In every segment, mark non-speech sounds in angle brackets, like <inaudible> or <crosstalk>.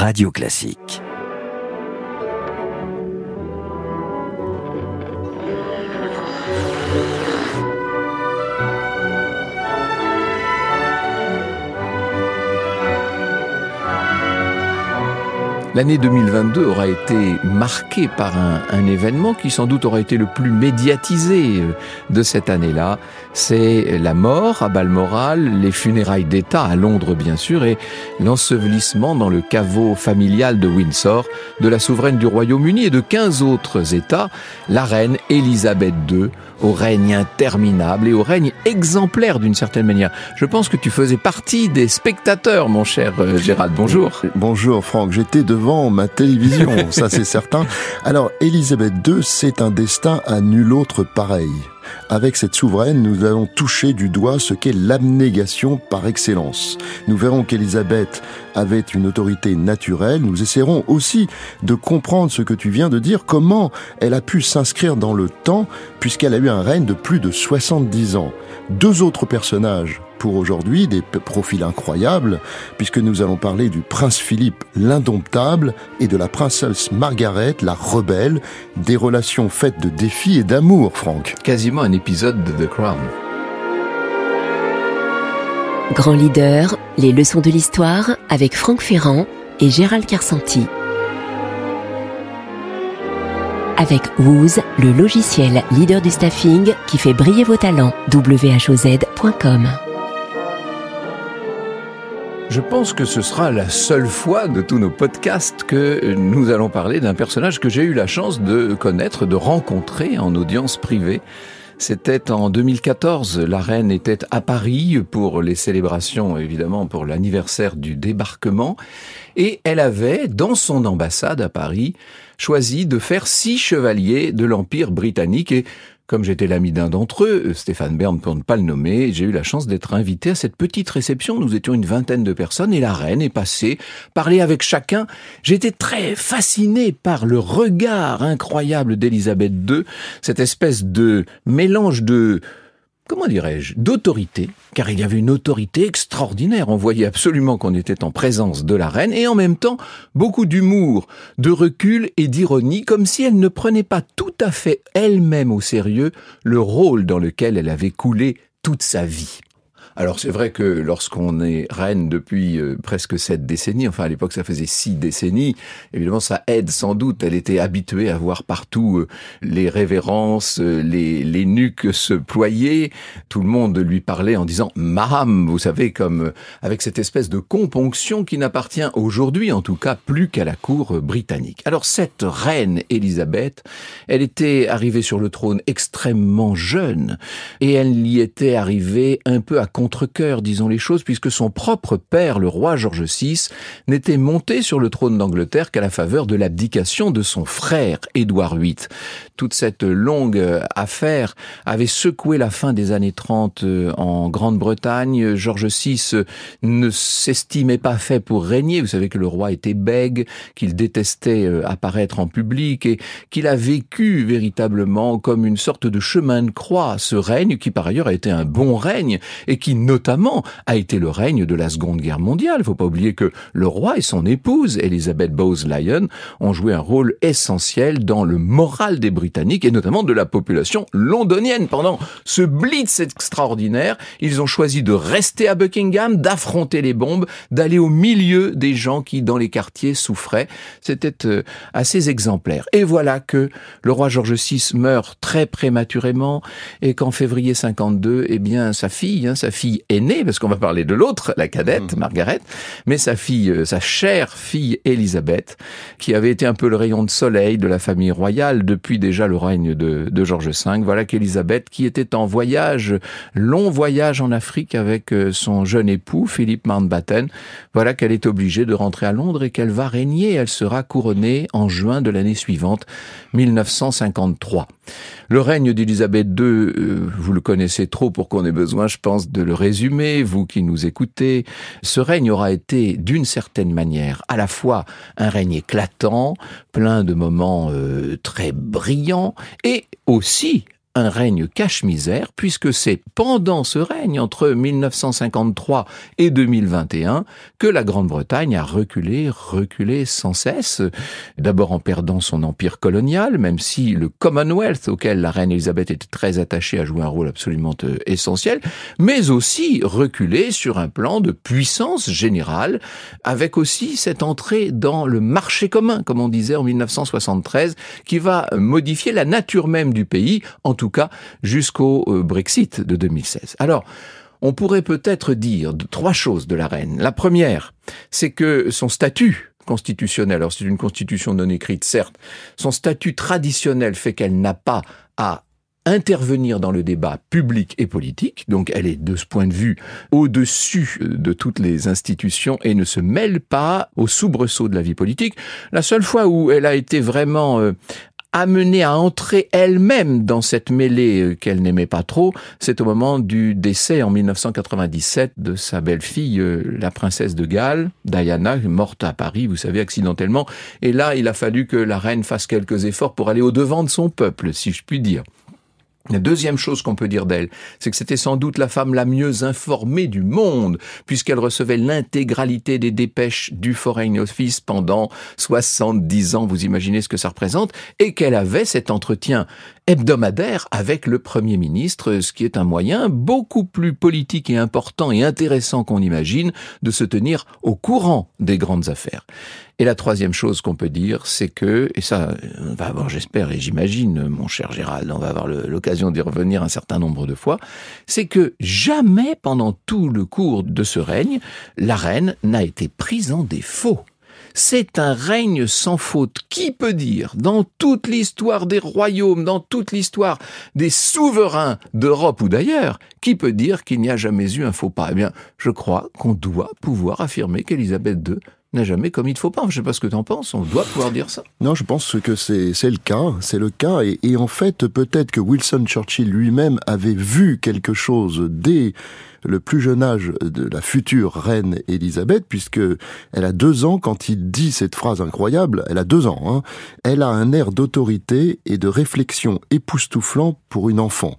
Radio Classique. L'année 2022 aura été marquée par un, événement qui sans doute aura été le plus médiatisé euh, de cette année-là. C'est la mort à Balmoral, les funérailles d'État à Londres bien sûr et l'ensevelissement dans le caveau familial de Windsor de la souveraine du Royaume-Uni et de 15 autres États, la reine Elisabeth II au règne interminable et au règne exemplaire d'une certaine manière. Je pense que tu faisais partie des spectateurs, mon cher euh, Gérald. Bonjour. Bonjour Franck, j'étais devant ma télévision, <laughs> ça c'est certain. Alors, Elisabeth II, c'est un destin à nul autre pareil. Avec cette souveraine, nous allons toucher du doigt ce qu'est l'abnégation par excellence. Nous verrons qu'Élisabeth avait une autorité naturelle. Nous essaierons aussi de comprendre ce que tu viens de dire, comment elle a pu s'inscrire dans le temps puisqu'elle a eu un règne de plus de 70 ans. Deux autres personnages pour aujourd'hui, des profils incroyables, puisque nous allons parler du prince Philippe l'indomptable et de la princesse Margaret la rebelle, des relations faites de défis et d'amour, Franck. Quasiment un épisode de The Crown. Grand leader, les leçons de l'histoire avec Franck Ferrand et Gérald Carsanti. Avec Wooz, le logiciel leader du staffing qui fait briller vos talents. whoz.com je pense que ce sera la seule fois de tous nos podcasts que nous allons parler d'un personnage que j'ai eu la chance de connaître, de rencontrer en audience privée. C'était en 2014. La reine était à Paris pour les célébrations, évidemment, pour l'anniversaire du débarquement. Et elle avait, dans son ambassade à Paris, choisi de faire six chevaliers de l'Empire britannique. Et comme j'étais l'ami d'un d'entre eux, Stéphane Bern pour ne pas le nommer, j'ai eu la chance d'être invité à cette petite réception. Nous étions une vingtaine de personnes et la reine est passée, parler avec chacun. J'étais très fasciné par le regard incroyable d'Élisabeth II, cette espèce de mélange de comment dirais-je, d'autorité, car il y avait une autorité extraordinaire. On voyait absolument qu'on était en présence de la reine, et en même temps, beaucoup d'humour, de recul et d'ironie, comme si elle ne prenait pas tout à fait elle-même au sérieux le rôle dans lequel elle avait coulé toute sa vie. Alors c'est vrai que lorsqu'on est reine depuis euh, presque sept décennies, enfin à l'époque ça faisait six décennies, évidemment ça aide sans doute. Elle était habituée à voir partout euh, les révérences, euh, les, les nuques se ployer. Tout le monde lui parlait en disant Maham, vous savez, comme avec cette espèce de componction qui n'appartient aujourd'hui en tout cas plus qu'à la cour britannique. Alors cette reine Élisabeth, elle était arrivée sur le trône extrêmement jeune et elle y était arrivée un peu à contre-cœur, disons les choses, puisque son propre père, le roi George VI, n'était monté sur le trône d'Angleterre qu'à la faveur de l'abdication de son frère, Édouard VIII. Toute cette longue affaire avait secoué la fin des années 30 euh, en Grande-Bretagne. George VI ne s'estimait pas fait pour régner. Vous savez que le roi était bègue, qu'il détestait euh, apparaître en public et qu'il a vécu véritablement comme une sorte de chemin de croix, ce règne qui par ailleurs a été un bon règne et qui notamment a été le règne de la Seconde Guerre mondiale. Il faut pas oublier que le roi et son épouse, Elizabeth Bowes-Lyon, ont joué un rôle essentiel dans le moral des Britanniques et notamment de la population londonienne. Pendant ce blitz extraordinaire, ils ont choisi de rester à Buckingham, d'affronter les bombes, d'aller au milieu des gens qui, dans les quartiers, souffraient. C'était euh, assez exemplaire. Et voilà que le roi George VI meurt très prématurément et qu'en février 52, eh bien, sa fille, hein, sa fille fille aînée, parce qu'on va parler de l'autre, la cadette, mmh. Margaret, mais sa fille, euh, sa chère fille Elisabeth, qui avait été un peu le rayon de soleil de la famille royale depuis déjà le règne de, de George V. Voilà qu'Elisabeth, qui était en voyage, long voyage en Afrique avec euh, son jeune époux, Philippe Mountbatten, voilà qu'elle est obligée de rentrer à Londres et qu'elle va régner. Elle sera couronnée en juin de l'année suivante, 1953. Le règne d'Élisabeth II, euh, vous le connaissez trop pour qu'on ait besoin, je pense, de le résumer, vous qui nous écoutez. Ce règne aura été, d'une certaine manière, à la fois un règne éclatant, plein de moments euh, très brillants, et aussi un règne cache-misère, puisque c'est pendant ce règne, entre 1953 et 2021, que la Grande-Bretagne a reculé, reculé sans cesse, d'abord en perdant son empire colonial, même si le Commonwealth, auquel la reine Elisabeth était très attachée, a joué un rôle absolument euh, essentiel, mais aussi reculé sur un plan de puissance générale, avec aussi cette entrée dans le marché commun, comme on disait en 1973, qui va modifier la nature même du pays, en tout cas jusqu'au euh, Brexit de 2016. Alors, on pourrait peut-être dire trois choses de la reine. La première, c'est que son statut constitutionnel, alors c'est une constitution non écrite certes, son statut traditionnel fait qu'elle n'a pas à intervenir dans le débat public et politique, donc elle est de ce point de vue au-dessus de toutes les institutions et ne se mêle pas au soubresaut de la vie politique. La seule fois où elle a été vraiment euh, amenée à entrer elle-même dans cette mêlée euh, qu'elle n'aimait pas trop, c'est au moment du décès en 1997 de sa belle-fille, euh, la princesse de Galles, Diana, morte à Paris, vous savez, accidentellement. Et là, il a fallu que la reine fasse quelques efforts pour aller au-devant de son peuple, si je puis dire. La deuxième chose qu'on peut dire d'elle, c'est que c'était sans doute la femme la mieux informée du monde, puisqu'elle recevait l'intégralité des dépêches du Foreign Office pendant 70 ans, vous imaginez ce que ça représente, et qu'elle avait cet entretien hebdomadaire avec le Premier ministre, ce qui est un moyen beaucoup plus politique et important et intéressant qu'on imagine de se tenir au courant des grandes affaires. Et la troisième chose qu'on peut dire, c'est que, et ça, on va avoir, j'espère et j'imagine, mon cher Gérald, on va avoir l'occasion d'y revenir un certain nombre de fois, c'est que jamais pendant tout le cours de ce règne, la reine n'a été prise en défaut. C'est un règne sans faute. Qui peut dire, dans toute l'histoire des royaumes, dans toute l'histoire des souverains d'Europe ou d'ailleurs, qui peut dire qu'il n'y a jamais eu un faux pas? Eh bien, je crois qu'on doit pouvoir affirmer qu'Élisabeth II n'a jamais commis de faux pas. Je ne sais pas ce que tu en penses, on doit pouvoir dire ça. Non, je pense que c'est le cas, c'est le cas, et, et en fait, peut-être que Wilson Churchill lui-même avait vu quelque chose dès le plus jeune âge de la future reine Élisabeth, puisque elle a deux ans quand il dit cette phrase incroyable. Elle a deux ans. Hein. Elle a un air d'autorité et de réflexion époustouflant pour une enfant.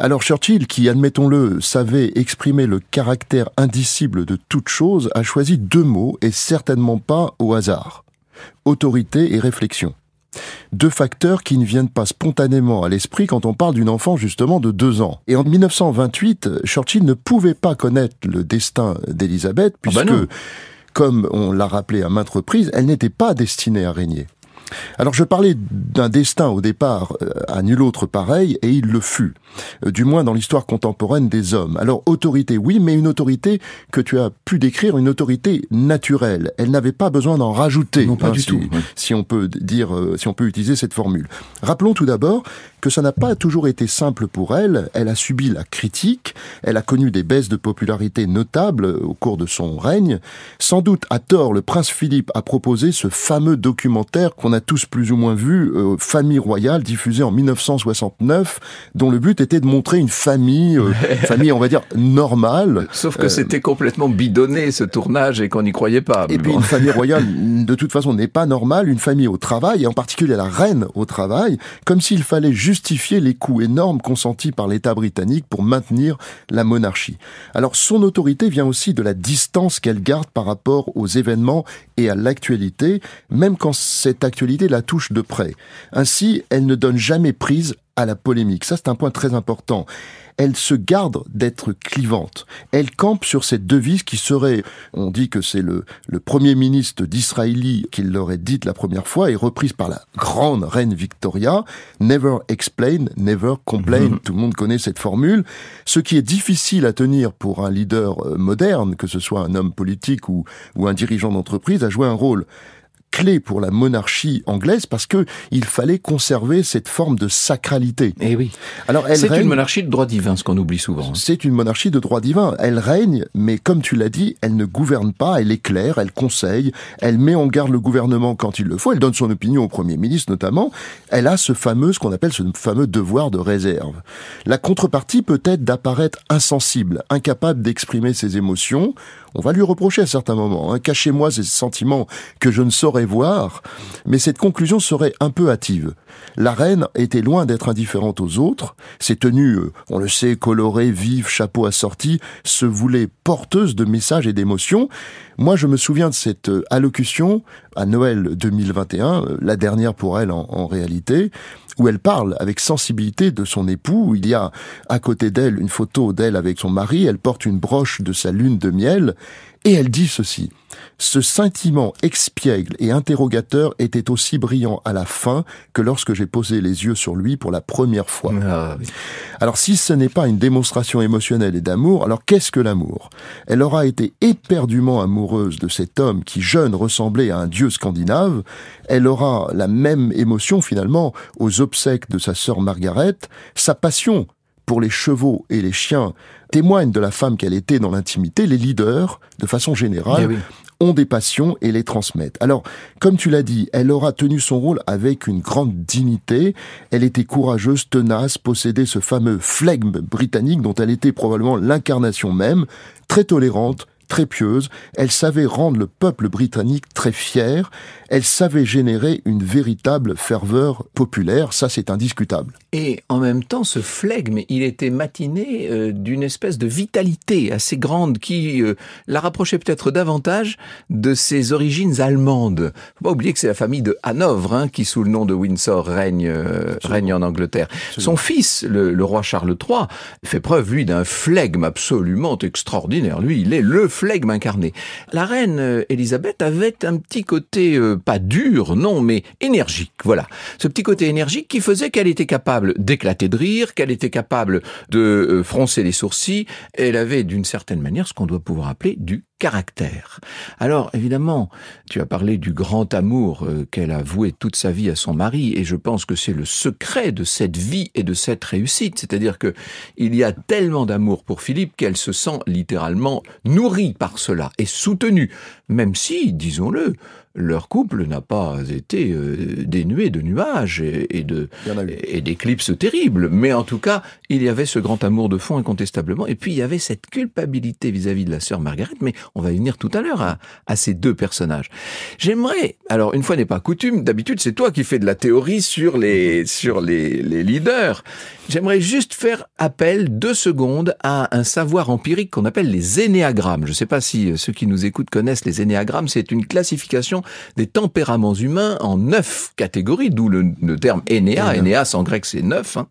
Alors Churchill, qui, admettons-le, savait exprimer le caractère indicible de toute chose, a choisi deux mots, et certainement pas au hasard. Autorité et réflexion. Deux facteurs qui ne viennent pas spontanément à l'esprit quand on parle d'une enfant justement de deux ans. Et en 1928, Churchill ne pouvait pas connaître le destin d'Elisabeth Ah bah puisque, comme on l'a rappelé à maintes reprises, elle n'était pas destinée à régner. Alors je parlais d'un destin au départ euh, à nul autre pareil, et il le fut, euh, du moins dans l'histoire contemporaine des hommes. Alors autorité, oui, mais une autorité que tu as pu décrire, une autorité naturelle. Elle n'avait pas besoin d'en rajouter. Non, pas hein, du si, tout, oui. Si on peut dire, euh, si on peut utiliser cette formule. Rappelons tout d'abord que ça n'a pas toujours été simple pour elle. Elle a subi la critique. Elle a connu des baisses de popularité notables au cours de son règne. Sans doute à tort, le prince Philippe a proposé ce fameux documentaire qu'on a tous plus ou moins vu, euh, Famille royale, diffusé en 1969, dont le but était de montrer une famille, euh, <laughs> famille on va dire normale. Sauf que c'était complètement bidonné ce tournage et qu'on n'y croyait pas. Et puis bon. une famille <laughs> royale, de toute façon, n'est pas normale. Une famille au travail, et en particulier la reine au travail, comme s'il fallait justifier les coûts énormes consentis par l'État britannique pour maintenir la monarchie. Alors son autorité vient aussi de la distance qu'elle garde par rapport aux événements et à l'actualité, même quand cette actualité la touche de près. Ainsi, elle ne donne jamais prise à la polémique. Ça, c'est un point très important. Elle se garde d'être clivante. Elle campe sur cette devise qui serait, on dit que c'est le, le premier ministre d'Israélie qui l'aurait dite la première fois et reprise par la grande reine Victoria. Never explain, never complain. Tout le monde connaît cette formule. Ce qui est difficile à tenir pour un leader euh, moderne, que ce soit un homme politique ou, ou un dirigeant d'entreprise, a joué un rôle clé pour la monarchie anglaise parce que il fallait conserver cette forme de sacralité. Eh oui. Alors elle C'est règne- une monarchie de droit divin, ce qu'on oublie souvent. hein. c'est une monarchie de droit divin. Elle règne, mais comme tu l'as dit, elle ne gouverne pas, elle éclaire, elle conseille, elle met en garde le gouvernement quand il le faut, elle donne son opinion au Premier ministre notamment. Elle a ce fameux, ce qu'on appelle ce fameux devoir de réserve. La contrepartie peut être d'apparaître insensible, incapable d'exprimer ses émotions. On va lui reprocher à certains moments. Hein. Cachez-moi ces sentiments que je ne saurais voir, mais cette conclusion serait un peu hâtive. La reine était loin d'être indifférente aux autres. Ses tenues, euh, on le sait, colorées, vives, chapeau assorti, se voulaient porteuses de messages et d'émotions. Moi, je me souviens de cette euh, allocution à Noël 2021, euh, la dernière pour elle en, en réalité, où elle parle avec sensibilité de son époux. Il y a à côté d'elle une photo d'elle avec son mari. Elle porte une broche de sa lune de miel. Et elle dit ceci. Ce sentiment expiègle et interrogateur était aussi brillant à la fin que lorsque j'ai posé les yeux sur lui pour la première fois. Ah, alors si ce n'est pas une démonstration émotionnelle et d'amour, alors qu'est-ce que l'amour? Elle aura été éperdument amoureuse de cet homme qui jeune ressemblait à un dieu scandinave. Elle aura la même émotion finalement aux obsèques de sa sœur Margaret. Sa passion pour les chevaux et les chiens témoigne de la femme qu'elle était dans l'intimité. Les leaders, de façon générale, eh ont des passions et les transmettent. Alors, comme tu l'as dit, elle aura tenu son rôle avec une grande dignité. Elle était courageuse, tenace, possédait ce fameux flegme britannique dont elle était probablement l'incarnation même, très tolérante, très pieuse, elle savait rendre le peuple britannique très fier, elle savait générer une véritable ferveur populaire, ça c'est indiscutable. Et en même temps, ce flegme, il était matiné euh, d'une espèce de vitalité assez grande qui euh, la rapprochait peut-être davantage de ses origines allemandes. Faut pas oublier que c'est la famille de Hanovre hein, qui, sous le nom de Windsor, règne, euh, règne en Angleterre. Son fils, le, le, roi Charles III, fait preuve, lui, d'un flegme absolument extraordinaire. Lui, il est le flegme incarné. La reine Elisabeth avait un petit côté pas dur, non, mais énergique, voilà. Ce petit côté énergique qui faisait qu'elle était capable d'éclater de rire, qu'elle était capable de euh, froncer les sourcils, elle avait d'une certaine manière ce qu'on doit pouvoir appeler du caractère. Alors évidemment, tu as parlé du grand amour euh, qu'elle a voué toute sa vie à son mari et je pense que c'est le secret de cette vie et de cette réussite, c'est-à-dire que il y a tellement d'amour pour Philippe qu'elle se sent littéralement nourrie par cela et soutenue, même si, disons-le, leur couple n'a pas été euh, dénué de nuages et, de et d'éclipses terribles, mais en tout cas, il y avait ce grand amour de fond incontestablement, et puis il y avait cette culpabilité vis-à-vis de la sœur Margaret, mais on va y venir tout à l'heure à, ces deux personnages. J'aimerais, alors une fois n'est pas coutume, d'habitude c'est toi qui fais de la théorie sur les sur les, les leaders. J'aimerais juste faire appel deux secondes à un savoir empirique qu'on appelle les énéagrammes. Je ne sais pas si ceux qui nous écoutent connaissent les énéagrammes. C'est une classification des tempéraments humains en neuf catégories, d'où le, terme énéa. Énéas en grec c'est neuf. Hein.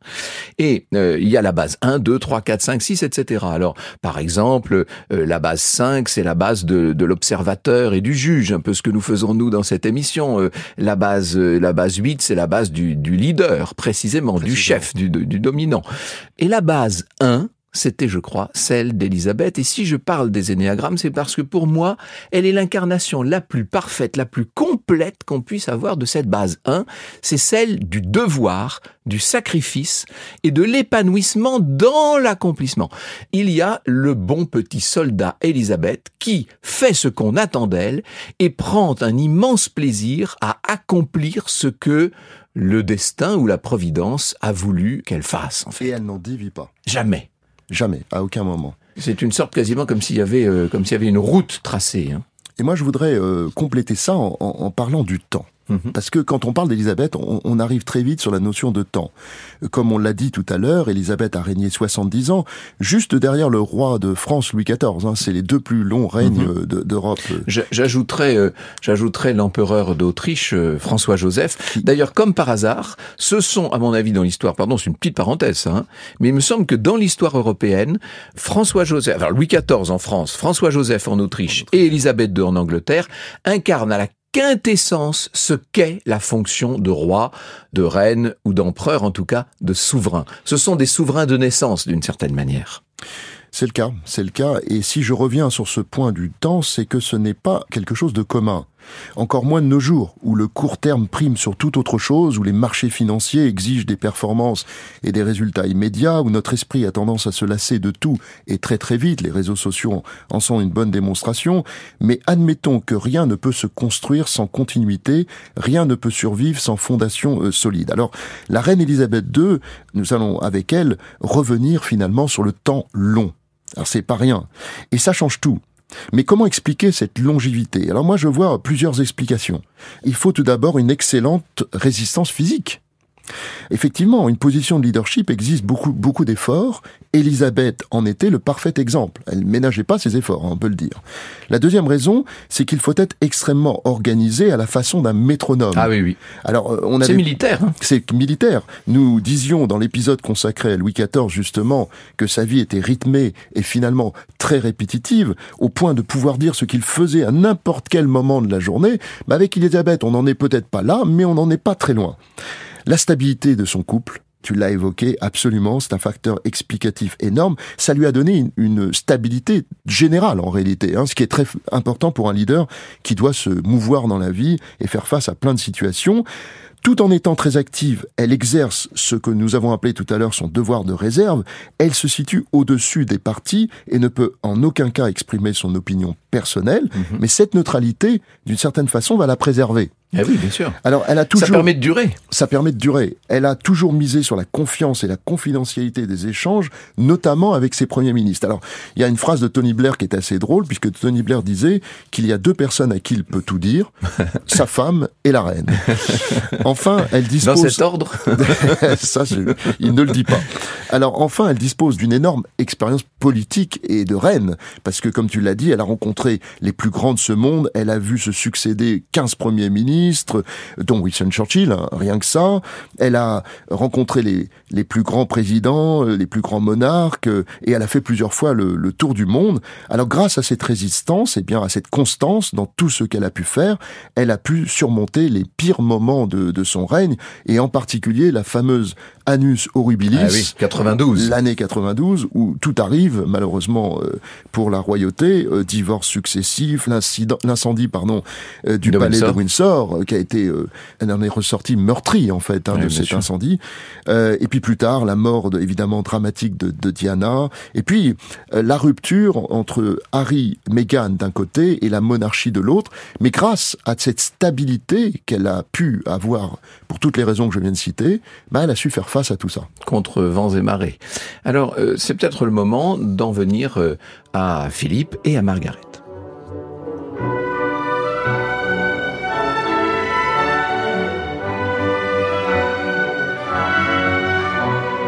Et euh, il y a la base 1, 2, 3, 4, 5, 6, etc. Alors, par exemple, euh, la base 5, c'est la base de, de l'observateur et du juge, un peu ce que nous faisons nous dans cette émission. Euh, la base la base 8, c'est la base du, du leader, précisément, du chef, du, du dominant. Et la base 1, c'était, je crois, celle d'Elisabeth. Et si je parle des énéagrammes, c'est parce que pour moi, elle est l'incarnation la plus parfaite, la plus complète qu'on puisse avoir de cette base 1. C'est celle du devoir, du sacrifice et de l'épanouissement dans l'accomplissement. Il y a le bon petit soldat Elisabeth qui fait ce qu'on attend d'elle et prend un immense plaisir à accomplir ce que le destin ou la providence a voulu qu'elle fasse. En fait. Et elle n'en dévie pas. Jamais. Jamais, à aucun moment. C'est une sorte quasiment comme s'il y avait, euh, comme s'il y avait une route tracée. Hein. Et moi, je voudrais euh, compléter ça en parlant du temps. Mhm. Parce que quand on parle d'Élisabeth, on, arrive très vite sur la notion de temps. Comme on l'a dit tout à l'heure, Élisabeth a régné 70 ans, juste derrière le roi de France Louis XIV. Hein. c'est les deux plus longs règnes mhm. d'Europe. J'ajouterais, euh, j'ajouterais l'empereur d'Autriche, euh, François Joseph. D'ailleurs, comme par hasard, ce sont, à mon avis, dans l'histoire, pardon, c'est une petite parenthèse, hein, mais il me semble que dans l'histoire européenne, François Joseph, alors Louis XIV en France, François Joseph en Autriche et Élisabeth II en Angleterre incarnent à la quintessence ce qu'est la fonction de roi, de reine ou d'empereur, en tout cas de souverain. Ce sont des souverains de naissance d'une certaine manière. C'est le cas, c'est le cas. Et si je reviens sur ce point du temps, c'est que ce n'est pas quelque chose de commun. Encore moins de nos jours, où le court terme prime sur toute autre chose, où les marchés financiers exigent des performances et des résultats immédiats, où notre esprit a tendance à se lasser de tout et très très vite, les réseaux sociaux en sont une bonne démonstration, mais admettons que rien ne peut se construire sans continuité, rien ne peut survivre sans fondation euh, solide. Alors, la reine Elisabeth II, nous allons avec elle revenir finalement sur le temps long. Alors c'est pas rien. Et ça change tout Mais comment expliquer cette longévité? Alors moi je vois plusieurs explications. Il faut tout d'abord une excellente résistance physique. Effectivement, une position de leadership existe beaucoup, beaucoup d'efforts. Elisabeth en était le parfait exemple. Elle ménageait pas ses efforts, hein, on peut le dire. La deuxième raison, c'est qu'il faut être extrêmement organisé à la façon d'un métronome. Ah oui, oui. Alors, euh, on C'est militaire. Hein. C'est militaire. Nous disions dans l'épisode consacré à Louis XIV, justement, que sa vie était rythmée et finalement très répétitive, au point de pouvoir dire ce qu'il faisait à n'importe quel moment de la journée. Mais avec Elisabeth, on n'en est peut-être pas là, mais on n'en est pas très loin. La stabilité de son couple, tu l'as évoqué absolument, c'est un facteur explicatif énorme. Ça lui a donné une, stabilité générale en réalité, hein, ce qui est très important pour un leader qui doit se mouvoir dans la vie et faire face à plein de situations. Tout en étant très active, elle exerce ce que nous avons appelé tout à l'heure son devoir de réserve. Elle se situe au-dessus des partis et ne peut en aucun cas exprimer son opinion personnelle. Mhm. Mais cette neutralité, d'une certaine façon, va la préserver. Ah oui, bien sûr. Alors, elle a toujours. Ça permet de durer. Ça permet de durer. Elle a toujours misé sur la confiance et la confidentialité des échanges, notamment avec ses premiers ministres. Alors, il y a une phrase de Tony Blair qui est assez drôle, puisque Tony Blair disait qu'il y a deux personnes à qui il peut tout dire, <laughs> sa femme et la reine. Enfin, elle dispose. Dans cet ordre <laughs> Ça, il ne le dit pas. Alors, enfin, elle dispose d'une énorme expérience politique et de reine, parce que, comme tu l'as dit, elle a rencontré les plus grands de ce monde, elle a vu se succéder 15 premiers ministres, dont Winston Churchill, hein, rien que ça. Elle a rencontré les, les plus grands présidents, euh, les plus grands monarques, euh, et elle a fait plusieurs fois le, tour du monde. Alors grâce à cette résistance, et bien à cette constance dans tout ce qu'elle a pu faire, elle a pu surmonter les pires moments de, de son règne, et en particulier la fameuse Annus Horribilis, 92, ah l'année 92, où tout arrive malheureusement euh, pour la royauté, divorce successif, l'incendie pardon du palais de Windsor, euh, qui a été, euh, elle en est ressortie meurtrie en fait hein, de cet incendie. Euh, et puis plus tard, la mort évidemment dramatique de, de, Diana. Et puis la rupture entre Harry, Meghan d'un côté et la monarchie de l'autre. Mais grâce à cette stabilité qu'elle a pu avoir pour toutes les raisons que je viens de citer, bah, elle a su faire face à tout ça. Contre vents et marées. Alors c'est peut-être le moment d'en venir à Philippe et à Margaret.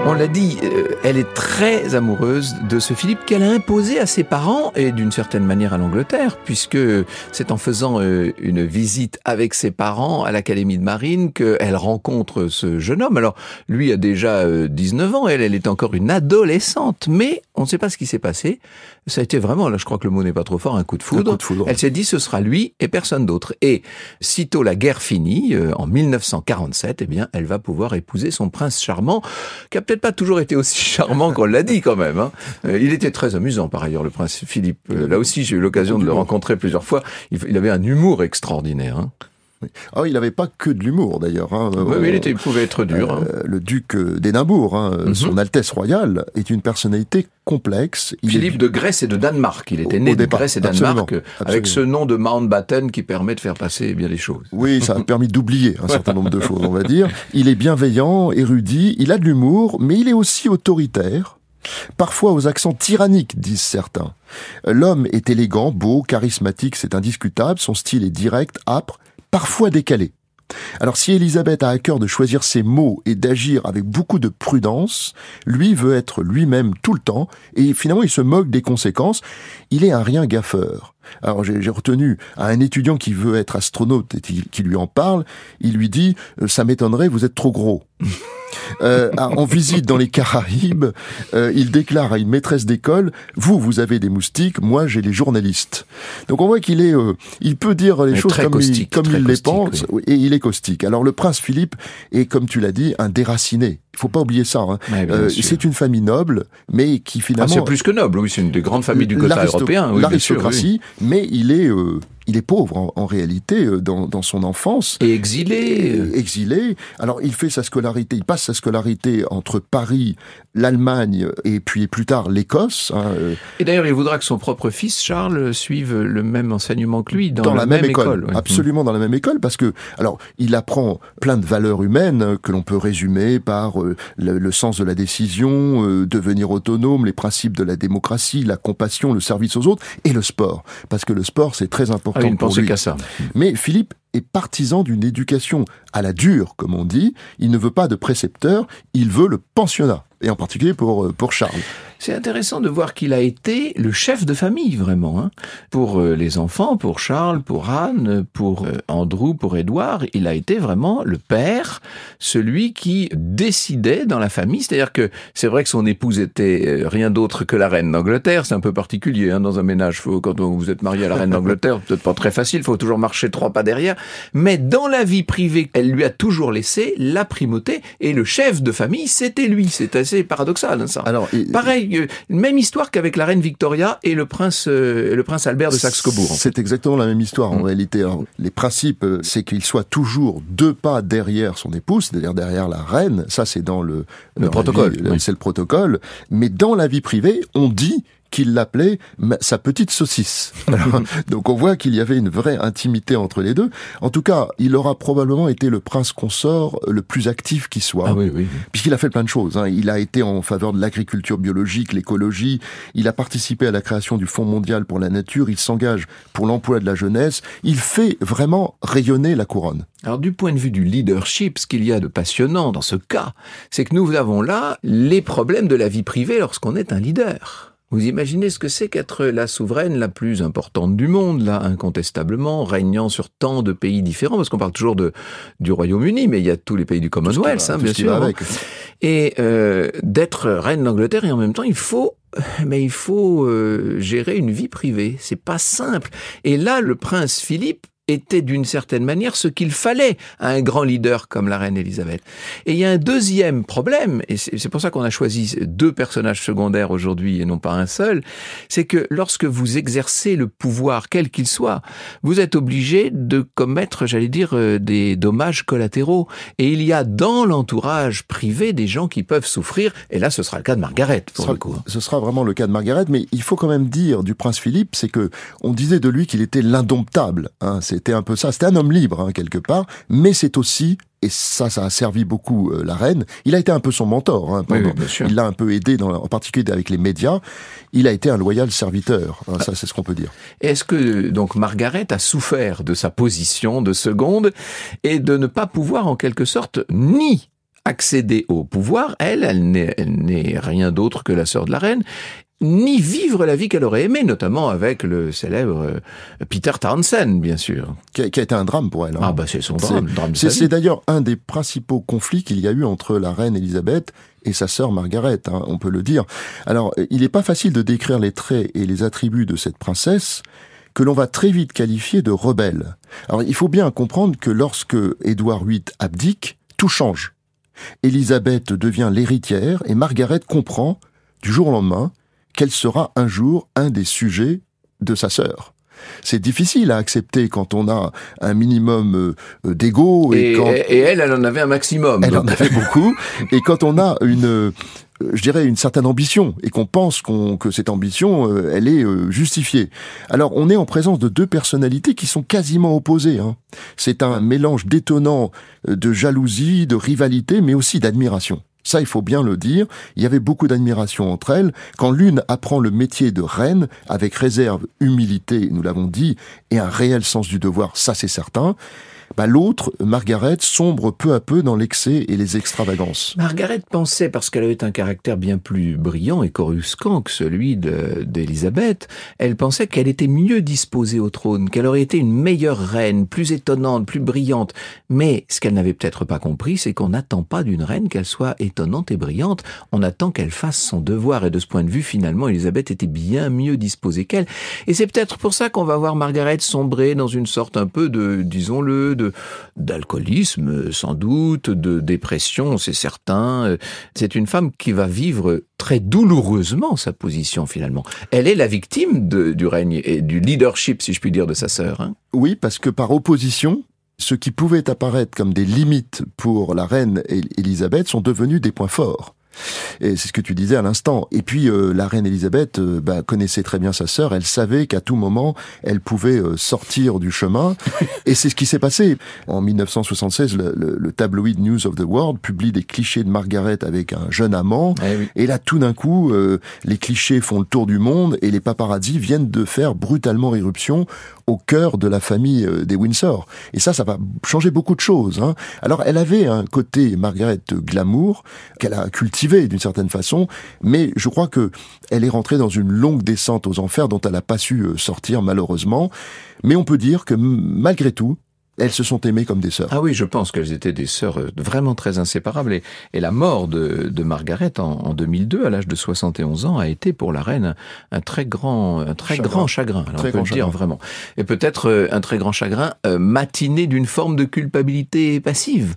On l'a dit, euh, elle est très amoureuse de ce Philippe qu'elle a imposé à ses parents et d'une certaine manière à l'Angleterre, puisque c'est en faisant euh, une visite avec ses parents à l'Académie de Marine qu'elle rencontre ce jeune homme. Alors, lui a déjà 19 euh, ans, elle, elle est encore une adolescente, mais on ne sait pas ce qui s'est passé. Ça a été vraiment, là je crois que le mot n'est pas trop fort, un coup de foudre. Elle s'est dit ce sera lui et personne d'autre. Et sitôt la guerre finie, en 1947, eh bien, elle va pouvoir épouser son prince charmant, qui a peut-être pas toujours été aussi charmant qu'on l'a dit quand même. Hein. Euh, il était très amusant par ailleurs, le prince Philippe. Euh, là aussi, j'ai eu l'occasion de le rencontrer plusieurs fois. Il avait un humour extraordinaire. Hein. Oh, il n'avait pas que de l'humour d'ailleurs. Hein. Oui, il, était, pouvait être dur. Hein. Euh, le duc d'Édimbourg, hein, mhm. son Altesse royale, est une personnalité complexe. Philippe de Grèce et de Danemark. Il était né de Grèce et Danemark avec ce nom de Mountbatten qui permet de faire passer bien les choses. Oui, ça a permis d'oublier un certain nombre de choses, on va dire. Il est bienveillant, érudit, il a de l'humour, mais il est aussi autoritaire. Parfois aux accents tyranniques, disent certains. L'homme est élégant, beau, charismatique, c'est indiscutable, son style est direct, âpre, parfois décalé. Alors si Elisabeth a à cœur de choisir ses mots et d'agir avec beaucoup de prudence, lui veut être lui-même tout le temps, et finalement il se moque des conséquences, il est un rien gaffeur. Alors j'ai retenu un étudiant qui veut être astronaute et qui lui en parle, il lui dit euh, ⁇ ça m'étonnerait, vous êtes trop gros <laughs> ⁇ euh, en visite dans les Caraïbes, euh, il déclare à une maîtresse d'école "Vous, vous avez des moustiques, moi j'ai les journalistes." Donc on voit qu'il est, euh, il peut dire les choses comme, il, comme il les pense, et il est caustique. Alors le prince Philippe est, comme tu l'as dit, un déraciné. Il faut pas oublier ça. Hein. Euh, c'est une famille noble, mais qui finalement. Ah, c'est plus que noble. Oui, c'est une des grandes familles du côté européen. Oui, L'aristocratie, mais il est il est pauvre en, réalité euh, dans, dans, son enfance. Et exilé. exilé. Alors il fait sa scolarité, il passe sa scolarité entre Paris, l'Allemagne et puis plus tard l'Écosse. Hein, euh. et d'ailleurs, il voudra que son propre fils Charles suive le même enseignement que lui dans, la, même, école. Absolument dans la même école parce que alors il apprend plein de valeurs humaines que l'on peut résumer par euh, le, sens de la décision, devenir autonome, les principes de la démocratie, la compassion, le service aux autres et le sport parce que le sport c'est très important ah, qu'à ça. Mais Philippe est partisan d'une éducation à la dure, comme on dit. Il ne veut pas de précepteur, il veut le pensionnat. Et en particulier pour, euh, pour Charles. C'est intéressant de voir qu'il a été le chef de famille, vraiment. Hein. Pour euh, les enfants, pour Charles, pour Anne, pour euh, Andrew, pour Édouard, il a été vraiment le père, celui qui décidait dans la famille. C'est-à-dire que c'est vrai que son épouse était euh, rien d'autre que la reine d'Angleterre. C'est un peu particulier hein, dans un ménage. Faut, quand vous êtes marié à la reine d'Angleterre, peut-être pas très facile, il faut toujours marcher trois pas derrière. Mais dans la vie privée, elle lui a toujours laissé la primauté. Et le chef de famille, c'était lui. C'est assez paradoxal, hein, ça. Alors, Pareil, même histoire qu'avec la reine Victoria et le prince, euh, le prince Albert de Saxe-Cobourg. C'est exactement la même histoire en mm. réalité. les principes, euh, c'est qu'il soit toujours deux pas derrière son épouse, c'est-à-dire derrière la reine. Ça, c'est dans le, le protocole. C'est le protocole. Mais dans la vie privée, on dit qu'il l'appelait sa petite saucisse. <laughs> donc on voit qu'il y avait une vraie intimité entre les deux. En tout cas, il aura probablement été le prince consort le plus actif qui soit. Ah oui, oui. Puisqu'il a fait plein de choses. Hein. Il a été en faveur de l'agriculture biologique, l'écologie. Il a participé à la création du Fonds mondial pour la nature. Il s'engage pour l'emploi de la jeunesse. Il fait vraiment rayonner la couronne. Alors du point de vue du leadership, ce qu'il y a de passionnant dans ce cas, c'est que nous avons là les problèmes de la vie privée lorsqu'on est un leader. Vous imaginez ce que c'est qu'être la souveraine la plus importante du monde, là, incontestablement, régnant sur tant de pays différents, parce qu'on parle toujours de, du Royaume-Uni, mais il y a tous les pays du Commonwealth, hein, bien sûr. Et euh, d'être reine d'Angleterre, et en même temps, il faut mais il faut euh, gérer une vie privée. C'est pas simple. Et là, le prince Philippe était d'une certaine manière ce qu'il fallait à un grand leader comme la reine Elisabeth. Et il y a un deuxième problème, et c'est pour ça qu'on a choisi deux personnages secondaires aujourd'hui et non pas un seul, c'est que lorsque vous exercez le pouvoir, quel qu'il soit, vous êtes obligé de commettre, j'allais dire, euh, des dommages collatéraux. Et il y a dans l'entourage privé des gens qui peuvent souffrir, et là ce sera le cas de Margaret. Pour ce, le coup. ce sera vraiment le cas de Margaret, mais il faut quand même dire du prince Philippe, c'est que on disait de lui qu'il était l'indomptable. Hein, c'est c'était un peu ça. C'était un homme libre, hein, quelque part, mais c'est aussi et ça, ça a servi beaucoup euh, la reine. Il a été un peu son mentor. Hein, pendant, il l'a un peu aidé, dans, en particulier avec les médias. Il a été un loyal serviteur. Hein, ça, c'est ce qu'on peut dire. Est-ce que donc Margaret a souffert de sa position de seconde et de ne pas pouvoir en quelque sorte ni accéder au pouvoir, elle, elle n'est rien d'autre que la sœur de la reine, ni vivre la vie qu'elle aurait aimée, notamment avec le célèbre euh, Peter Townsend, bien sûr. Qui a, été un drame pour elle. Hein. Ah bah c'est son drame. C'est d'ailleurs un des principaux conflits qu'il y a eu entre la reine Elisabeth et sa sœur Margaret, hein, on peut le dire. Alors, il n'est pas facile de décrire les traits et les attributs de cette princesse, que l'on va très vite qualifier de rebelle. Alors, il faut bien comprendre que lorsque Édouard VIII abdique, tout change. Élisabeth devient l'héritière et Margaret comprend, du jour au lendemain, qu'elle sera un jour un des sujets de sa sœur. C'est difficile à accepter quand on a un minimum euh, d'ego. Et, elle, elle en avait un maximum. Elle en avait beaucoup. <laughs> Et quand on a une, euh, je dirais, une certaine ambition et qu'on pense que cette ambition, euh, elle est justifiée. Alors, on est en présence de deux personnalités qui sont quasiment opposées. Hein. C'est un mélange détonnant de jalousie, de rivalité, mais aussi d'admiration. Ça, il faut bien le dire. Il y avait beaucoup d'admiration entre elles. Quand l'une apprend le métier de reine, avec réserve, humilité, nous l'avons dit, et un réel sens du devoir, ça c'est certain, bah, l'autre, Margaret, sombre peu à peu dans l'excès et les extravagances. Margaret pensait, parce qu'elle avait un caractère bien plus brillant et coruscant que celui d'Élisabeth, elle pensait qu'elle était mieux disposée au trône, qu'elle aurait été une meilleure reine, plus étonnante, plus brillante. Mais ce qu'elle n'avait peut-être pas compris, c'est qu'on n'attend pas d'une reine qu'elle soit étonnante et brillante, on attend qu'elle fasse son devoir. Et de ce point de vue, finalement, Élisabeth était bien mieux disposée qu'elle. Et c'est peut-être pour ça qu'on va voir Margaret sombrer dans une sorte un peu de, disons-le, de d'alcoolisme, sans doute, de dépression, c'est certain. C'est une femme qui va vivre très douloureusement sa position finalement. Elle est la victime du règne et du leadership, si je puis dire, de sa sœur. Hein. Oui, parce que par opposition, ce qui pouvait apparaître comme des limites pour la reine Elisabeth sont devenus des points forts. Et c'est ce que tu disais à l'instant. Et puis euh, la reine Elisabeth euh, bah, connaissait très bien sa sœur. Elle savait qu'à tout moment, elle pouvait euh, sortir du chemin. <laughs> et c'est ce qui s'est passé. En 1976, le, le, tabloïd News of the World publie des clichés de Margaret avec un jeune amant. Eh et là, tout d'un coup, les clichés font le tour du monde et les paparazzi viennent de faire brutalement irruption au cœur de la famille des Windsor. Et ça, ça va changer beaucoup de choses. Hein. Alors, elle avait un côté Margaret glamour qu'elle a cultivé d'une certaine façon, mais je crois que elle est rentrée dans une longue descente aux enfers dont elle n'a pas su euh, sortir malheureusement. Mais on peut dire que malgré tout, elles se sont aimées comme des sœurs. Ah oui, je pense qu'elles étaient des sœurs euh, vraiment très inséparables. Et, et la mort de, de Margaret en, 2002, à l'âge de 71 ans, a été pour la reine un très grand, un très chagrin. grand chagrin. Alors on peut le dire vraiment. Et peut-être euh, un très grand chagrin matiné d'une forme de culpabilité passive.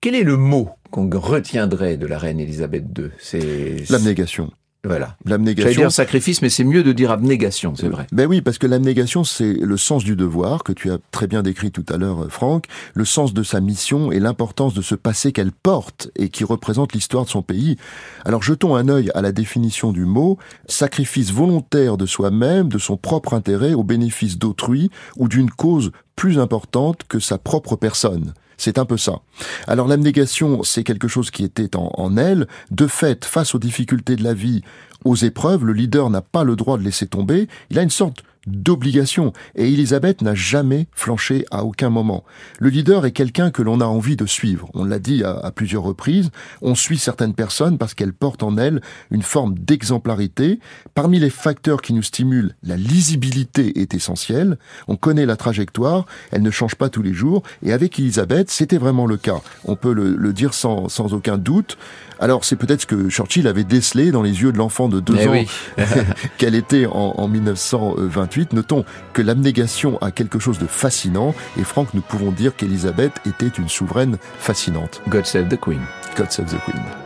Quel est le mot qu'on retiendrait de la reine Elisabeth II C'est l'abnégation. Voilà. L'abnégation. J'allais dire sacrifice, mais c'est mieux de dire abnégation, c'est vrai. Ben oui, parce que l'abnégation, c'est le sens du devoir, que tu as très bien décrit tout à l'heure, Franck, le sens de sa mission et l'importance de ce passé qu'elle porte et qui représente l'histoire de son pays. Alors jetons un œil à la définition du mot, sacrifice volontaire de soi-même, de son propre intérêt au bénéfice d'autrui ou d'une cause plus importante que sa propre personne. C'est un peu ça. Alors l'abnégation, c'est quelque chose qui était en, elle. De fait, face aux difficultés de la vie, aux épreuves, le leader n'a pas le droit de laisser tomber. Il a une sorte d'obligation. Et Elisabeth n'a jamais flanché à aucun moment. Le leader est quelqu'un que l'on a envie de suivre. On l'a dit à, plusieurs reprises. On suit certaines personnes parce qu'elles portent en elles une forme d'exemplarité. Parmi les facteurs qui nous stimulent, la lisibilité est essentielle. On connaît la trajectoire. Elle ne change pas tous les jours. Et avec Elisabeth, c'était vraiment le cas. On peut le, dire sans, sans aucun doute. Alors c'est peut-être ce que Churchill avait décelé dans les yeux de l'enfant de deux eh ans <laughs> qu'elle était en, en 1928. Notons que l'abnégation a quelque chose de fascinant et Franck, nous pouvons dire qu'Elisabeth était une souveraine fascinante. God save the Queen. God save the Queen.